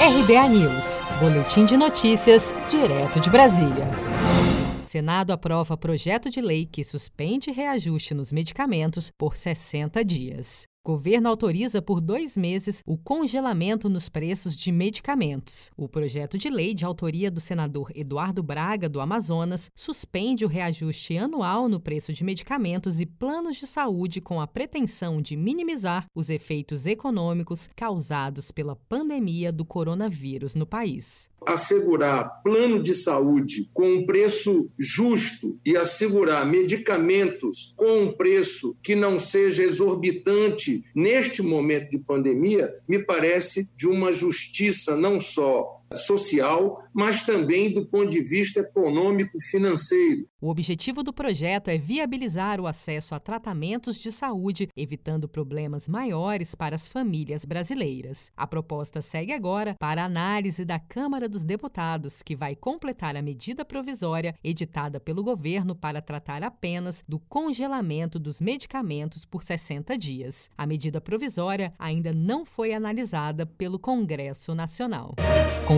RBA News, Boletim de Notícias, direto de Brasília. Senado aprova projeto de lei que suspende reajuste nos medicamentos por 60 dias. Governo autoriza por dois meses o congelamento nos preços de medicamentos. O projeto de lei de autoria do senador Eduardo Braga, do Amazonas, suspende o reajuste anual no preço de medicamentos e planos de saúde com a pretensão de minimizar os efeitos econômicos causados pela pandemia do coronavírus no país. Assegurar plano de saúde com um preço justo e assegurar medicamentos com um preço que não seja exorbitante neste momento de pandemia, me parece de uma justiça não só social, mas também do ponto de vista econômico financeiro. O objetivo do projeto é viabilizar o acesso a tratamentos de saúde, evitando problemas maiores para as famílias brasileiras. A proposta segue agora para análise da Câmara dos Deputados, que vai completar a medida provisória editada pelo governo para tratar apenas do congelamento dos medicamentos por 60 dias. A medida provisória ainda não foi analisada pelo Congresso Nacional. Com